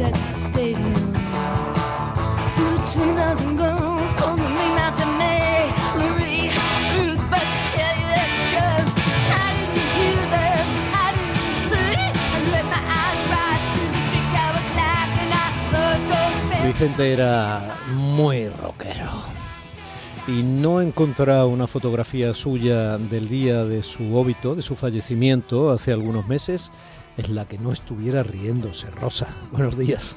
At the stadium. Ooh, 20,000 girls coming out to me. Marie, Ruth, but to tell you the truth, I didn't hear them, I didn't see. I let my eyes rise to the big tower clock and I heard those bells. Vicente era muy rockero. Y no he encontrado una fotografía suya del día de su óbito, de su fallecimiento hace algunos meses, en la que no estuviera riéndose. Rosa, buenos días.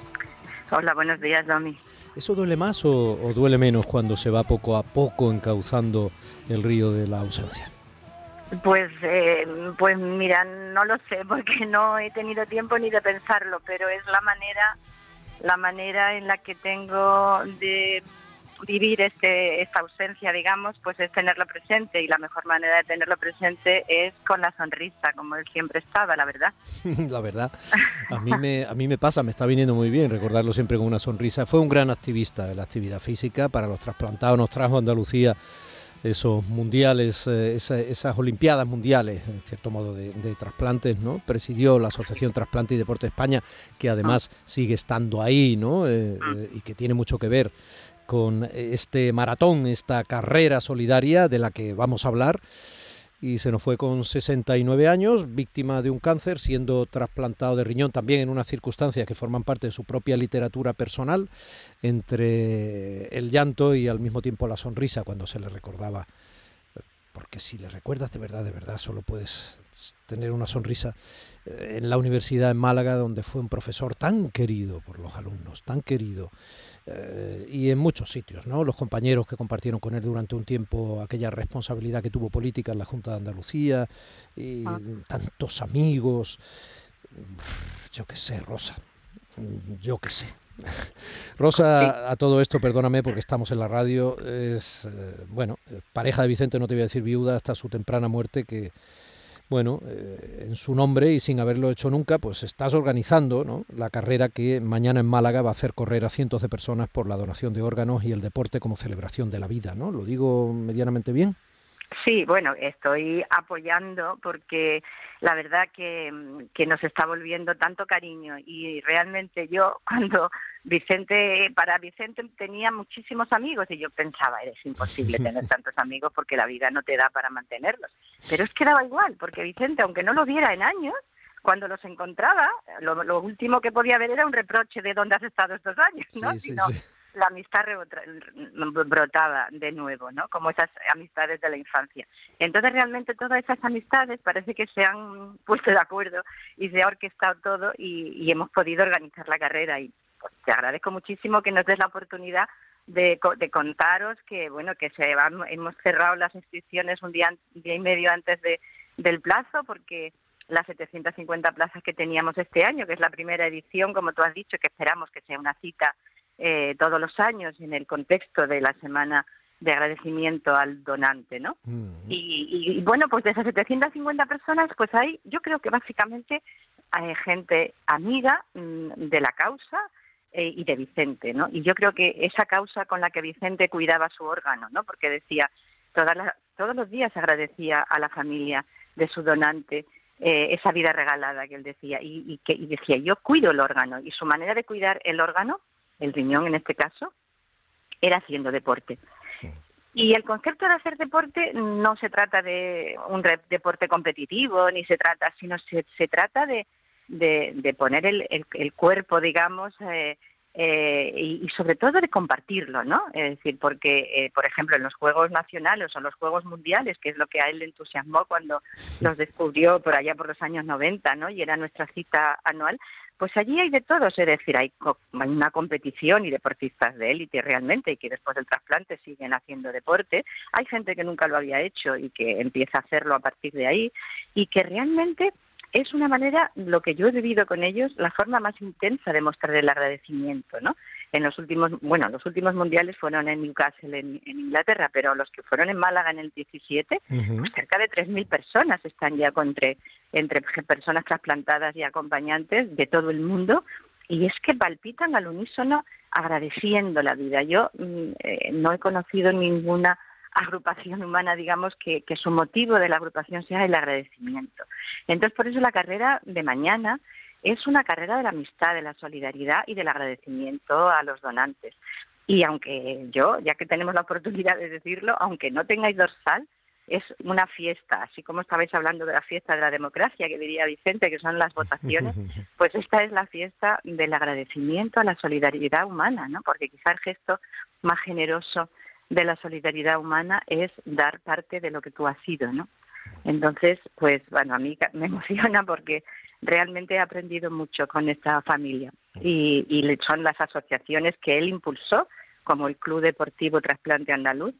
Hola, buenos días, Domi. ¿Eso duele más o, o duele menos cuando se va poco a poco encauzando el río de la ausencia? Pues, eh, pues mira, no lo sé porque no he tenido tiempo ni de pensarlo, pero es la manera, la manera en la que tengo de vivir este, esta ausencia, digamos, pues es tenerlo presente y la mejor manera de tenerlo presente es con la sonrisa, como él siempre estaba, la verdad. la verdad, a mí, me, a mí me pasa, me está viniendo muy bien recordarlo siempre con una sonrisa. Fue un gran activista de la actividad física para los trasplantados, nos trajo a Andalucía esos mundiales, eh, esa- esas olimpiadas mundiales, en cierto modo, de, de trasplantes, ¿no? Presidió la Asociación Trasplante y Deporte España, que además sigue estando ahí, ¿no? Eh, eh, y que tiene mucho que ver con este maratón, esta carrera solidaria de la que vamos a hablar. Y se nos fue con 69 años, víctima de un cáncer, siendo trasplantado de riñón también en unas circunstancias que forman parte de su propia literatura personal, entre el llanto y al mismo tiempo la sonrisa cuando se le recordaba. Porque si le recuerdas de verdad, de verdad, solo puedes tener una sonrisa eh, en la universidad en Málaga, donde fue un profesor tan querido por los alumnos, tan querido, eh, y en muchos sitios, ¿no? Los compañeros que compartieron con él durante un tiempo aquella responsabilidad que tuvo política en la Junta de Andalucía, y Ah. tantos amigos, yo qué sé, Rosa, yo qué sé. Rosa, a todo esto, perdóname porque estamos en la radio, es, eh, bueno, eh, pareja de Vicente, no te voy a decir viuda, hasta su temprana muerte, que, bueno, eh, en su nombre y sin haberlo hecho nunca, pues estás organizando ¿no? la carrera que mañana en Málaga va a hacer correr a cientos de personas por la donación de órganos y el deporte como celebración de la vida, ¿no? ¿Lo digo medianamente bien? Sí, bueno, estoy apoyando porque la verdad que, que nos está volviendo tanto cariño y realmente yo cuando Vicente, para Vicente tenía muchísimos amigos y yo pensaba, es imposible tener tantos amigos porque la vida no te da para mantenerlos. Pero es que daba igual, porque Vicente, aunque no lo viera en años, cuando los encontraba, lo, lo último que podía ver era un reproche de dónde has estado estos años, ¿no? Sí, sí. La amistad brotaba de nuevo, ¿no? Como esas amistades de la infancia. Entonces realmente todas esas amistades parece que se han puesto de acuerdo y se ha orquestado todo y, hemos podido organizar la carrera y pues, te agradezco muchísimo que nos des la oportunidad de, de contaros que bueno que se van, hemos cerrado las inscripciones un día, día y medio antes de, del plazo porque las 750 plazas que teníamos este año, que es la primera edición, como tú has dicho, que esperamos que sea una cita eh, todos los años en el contexto de la semana de agradecimiento al donante, ¿no? Y, y- y, bueno, pues de esas 750 personas, pues hay, yo creo que básicamente hay gente amiga mm, de la causa eh, y de Vicente, ¿no? Y yo creo que esa causa con la que Vicente cuidaba su órgano, ¿no? Porque decía, todas las- todos los días agradecía a la familia de su donante eh, esa vida regalada que él decía y, y que y decía, yo cuido el órgano y su manera de cuidar el órgano, el riñón en este caso, era haciendo deporte. Y el concepto de hacer deporte no se trata de un deporte competitivo, ni se trata, sino se, se trata de, de, de poner el, el, el cuerpo, digamos, eh, eh, y, y sobre todo de compartirlo, ¿no? Es decir, porque, eh, por ejemplo, en los Juegos Nacionales o los Juegos Mundiales, que es lo que a él le entusiasmó cuando los descubrió por allá por los años 90, ¿no? Y era nuestra cita anual, pues allí hay de todo, es decir, hay, hay una competición y deportistas de élite realmente y que después del trasplante siguen haciendo deporte. Hay gente que nunca lo había hecho y que empieza a hacerlo a partir de ahí y que realmente es una manera, lo que yo he vivido con ellos, la forma más intensa de mostrar el agradecimiento, ¿no? En los últimos, bueno, los últimos mundiales fueron en Newcastle, en, en Inglaterra, pero los que fueron en Málaga en el 17, Ujú. pues cerca de 3.000 personas están ya entre, entre personas trasplantadas y acompañantes de todo el mundo y es que palpitan al unísono agradeciendo la vida. Yo mm, eh, no he conocido ninguna agrupación humana, digamos, que, que su motivo de la agrupación sea el agradecimiento. Entonces, por eso la carrera de mañana es una carrera de la amistad, de la solidaridad y del agradecimiento a los donantes. Y aunque yo, ya que tenemos la oportunidad de decirlo, aunque no tengáis dorsal, es una fiesta, así como estabais hablando de la fiesta de la democracia, que diría Vicente, que son las votaciones, pues esta es la fiesta del agradecimiento a la solidaridad humana, ¿no? Porque quizá el gesto más generoso de la solidaridad humana es dar parte de lo que tú has sido, ¿no? Entonces, pues bueno, a mí me emociona porque realmente he aprendido mucho con esta familia. Y, y son las asociaciones que él impulsó, como el Club Deportivo Trasplante Andaluz,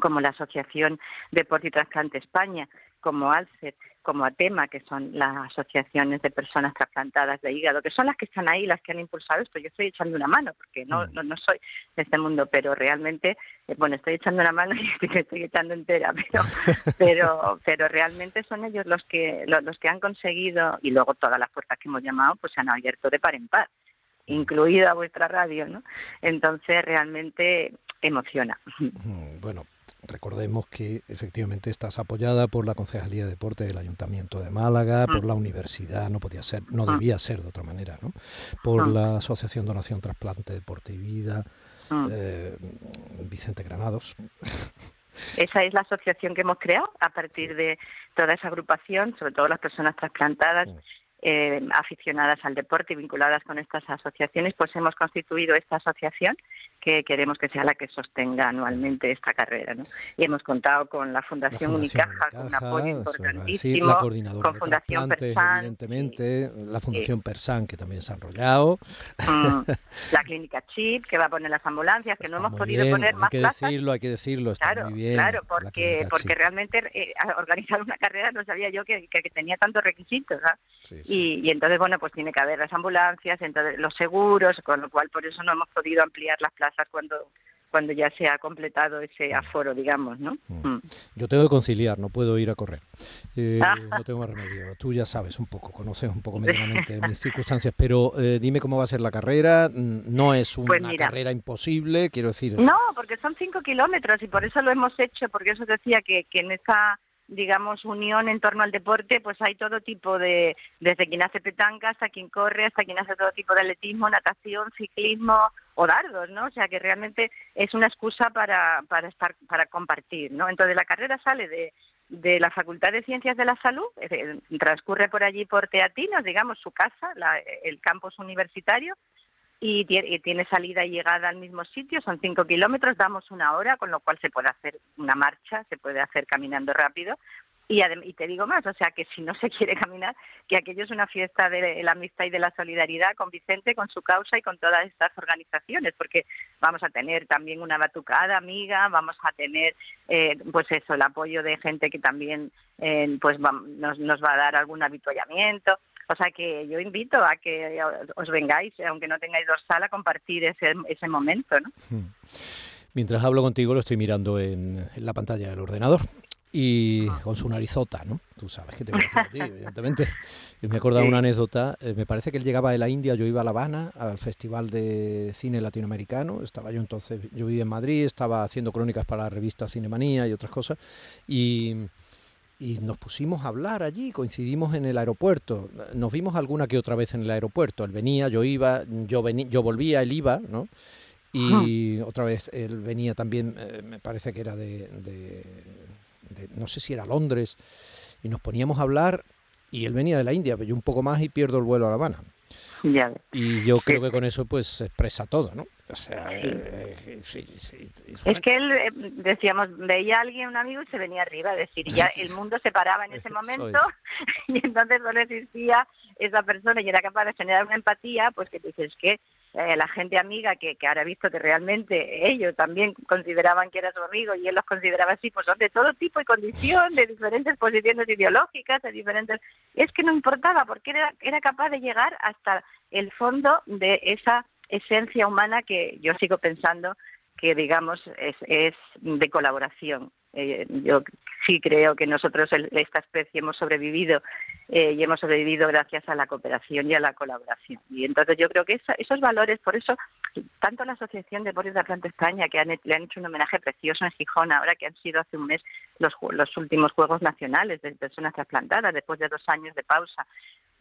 como la Asociación Deporte y Trasplante España, como ALCER, como ATEMA, que son las asociaciones de personas trasplantadas de hígado, que son las que están ahí, las que han impulsado esto. Yo estoy echando una mano, porque no, no, no soy de este mundo, pero realmente, eh, bueno, estoy echando una mano y estoy, estoy echando entera, pero, pero, pero realmente son ellos los que, los, los que han conseguido, y luego todas las puertas que hemos llamado, pues se han abierto de par en par incluida vuestra radio, ¿no? Entonces realmente emociona. Mm, Bueno, recordemos que efectivamente estás apoyada por la Concejalía de Deporte del Ayuntamiento de Málaga, por Mm. la universidad, no podía ser, no Mm. debía ser de otra manera, ¿no? Por Mm. la Asociación Donación Trasplante Deporte y Vida, eh, Vicente Granados. Esa es la asociación que hemos creado a partir de toda esa agrupación, sobre todo las personas trasplantadas, eh, aficionadas al deporte y vinculadas con estas asociaciones, pues hemos constituido esta asociación que queremos que sea la que sostenga anualmente esta carrera. ¿no? Y hemos contado con la Fundación, Unicaja, con un apoyo importantísimo, la coordinadora con Fundación Persan, evidentemente, la Fundación Persan, que también se ha enrollado. Mm, la clínica Chip, que va a poner las ambulancias, que Está no hemos podido bien, poner hay más que plazas. decirlo, hay que decirlo, está Claro, muy bien. claro, la porque porque Chip. realmente eh, organizar una carrera no sabía yo que, que- que tenía tantos requisitos. Sí, sí. Y, y entonces, bueno, pues tiene que haber las ambulancias, entonces los seguros, con lo cual por eso no hemos podido ampliar las plazas cuando cuando ya se ha completado ese aforo, digamos, ¿no? Mm. Mm. Yo tengo que conciliar, no puedo ir a correr. Eh, Ah. no tengo más remedio. Tú ya sabes un poco, conoces un poco medianamente mis circunstancias, pero eh, dime cómo va a ser la carrera. Mm, No es una Pues carrera imposible, quiero decir. No, porque son cinco kilómetros y por eso lo hemos hecho, porque eso decía que, que en esa digamos, unión en torno al deporte, pues hay todo tipo de, desde quien hace petanca hasta quien corre, hasta quien hace todo tipo de atletismo, natación, ciclismo o dardos, ¿no? O sea que realmente es una excusa para, para estar, para compartir, ¿no? Entonces la carrera sale de, de la Facultad de Ciencias de la Salud, transcurre por allí por Teatinos, digamos, su casa, la- el campus universitario, y tie- y tiene salida y llegada al mismo sitio, son cinco kilómetros, damos una hora, con lo cual se puede hacer una marcha, se puede hacer caminando rápido. Y, y te digo más, o sea que si no se quiere caminar, que aquello es una fiesta de la amistad y de la solidaridad con Vicente, con su causa y con todas estas organizaciones, porque vamos a tener también una batucada amiga, vamos a tener, eh, pues eso, el apoyo de gente que también eh, pues va- nos, nos va a dar algún habituallamiento. O sea que yo invito a que os vengáis, aunque no tengáis dorsal, a compartir ese, ese momento, ¿no? Mm. Mientras hablo contigo lo estoy mirando en, en la pantalla del ordenador y Ah. con su narizota, ¿no? Tú sabes que te voy a decir a ti, evidentemente. Y me he acordado de una anécdota, eh, me parece que él llegaba de la India, yo iba a La Habana, al Festival de Cine Latinoamericano, estaba yo entonces, yo vivía en Madrid, estaba haciendo crónicas para la revista Cinemanía y otras cosas, y, y nos pusimos a hablar allí, coincidimos en el aeropuerto, nos vimos alguna que otra vez en el aeropuerto, él venía, yo iba, yo, vení, yo volvía, él iba, ¿no? Y otra vez él venía también, eh, me parece que era de, de- de- no sé si era Londres, y nos poníamos a hablar, y él venía de la India, pero yo un poco más y pierdo el vuelo a La Habana. Ya. Y yo creo que con eso pues se expresa todo, ¿no? O sea, eh, sí, sí, sí, Es que él, eh, decíamos, veía a alguien, un amigo, y se venía arriba, es decir, ya el mundo se paraba en ese momento es. y entonces solo existía esa persona y era capaz de generar una empatía, pues que dices que eh, la gente amiga que, que ahora ha visto que realmente ellos también consideraban que era su amigo y él los consideraba así, pues son de todo tipo y condición, de diferentes posiciones ideológicas, de diferentes... Es que no importaba porque era, era capaz de llegar hasta el fondo de esa esencia humana que yo sigo pensando que digamos es, es de colaboración. Eh, yo sí creo que nosotros, el- esta especie, hemos sobrevivido eh, y hemos sobrevivido gracias a la cooperación y a la colaboración. Y entonces yo creo que esa- esos valores, por eso, tanto la Asociación de Boris de la Planta España, que le han hecho un homenaje precioso en Gijón, ahora que han sido hace un mes los, los últimos Juegos Nacionales de personas trasplantadas, después de dos años de pausa,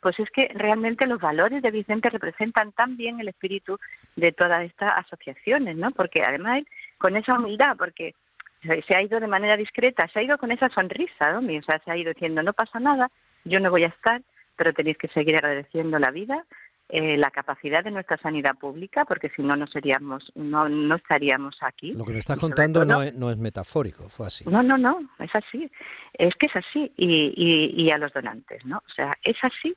pues es que realmente los valores de Vicente representan tan bien el espíritu de todas estas asociaciones, ¿no? Porque además con esa humildad, porque se ha ido de manera discreta, se ha ido con esa sonrisa, ¿no? O sea, se ha ido diciendo, no pasa nada, yo no voy a estar, pero tenéis que seguir agradeciendo la vida, eh, la capacidad de nuestra sanidad pública, porque si no, no seríamos, no, no estaríamos aquí. Lo que me estás contando todo- no es, no es metafórico, fue así. no, no, no, es así. Es que es así. Y, y, y a los donantes, ¿no? O sea, es así.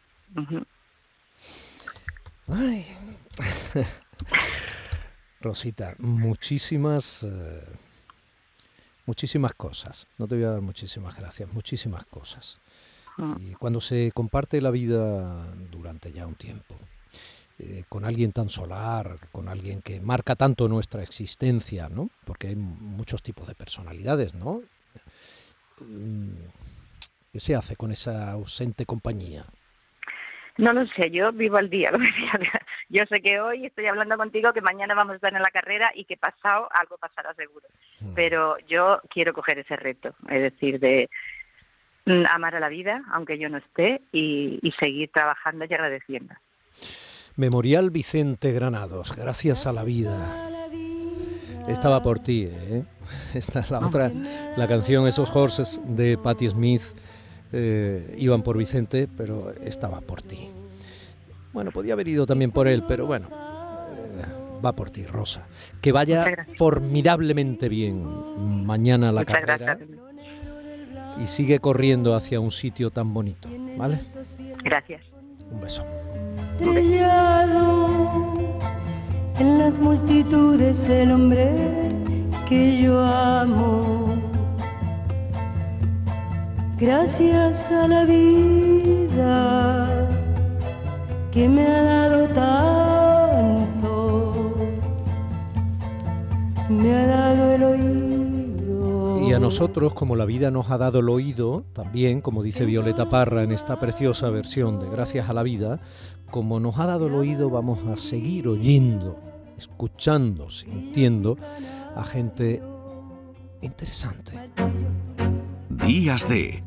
Ay. Rosita, muchísimas, eh, muchísimas cosas. No te voy a dar muchísimas gracias, muchísimas cosas. Mm. Y cuando se comparte la vida durante ya un tiempo, eh, con alguien tan solar, con alguien que marca tanto nuestra existencia, ¿no? Porque hay muchos tipos de personalidades, ¿no? Mm, ¿Qué se hace con esa ausente compañía? No lo sé, yo vivo al día. como decía. Yo sé que hoy estoy hablando contigo, que mañana vamos a estar en la carrera y que pasado algo pasará seguro. Pero yo quiero coger ese reto, es decir, de mm, amar a la vida, aunque yo no esté, y, y seguir trabajando y agradeciendo. Memorial Vicente Granados, gracias a la vida. Estaba por ti, ¿eh? Esta es la otra, la canción Esos Horses de Patti Smith, eh, iban por Vicente, pero estaba por ti. Bueno, podía haber ido también por él, pero bueno, eh, va por ti, Rosa. Que vaya formidablemente bien mañana la Muchas carrera gracias. y sigue corriendo hacia un sitio tan bonito, ¿vale? Gracias. Un beso. estrellado en las multitudes el hombre que yo Gracias a la vida que me ha dado tanto, me ha dado el oído. Y a nosotros, como la vida nos ha dado el oído, también, como dice Violeta Parra en esta preciosa versión de Gracias a la vida, como nos ha dado el oído, vamos a seguir oyendo, escuchando, sintiendo a gente interesante. Días de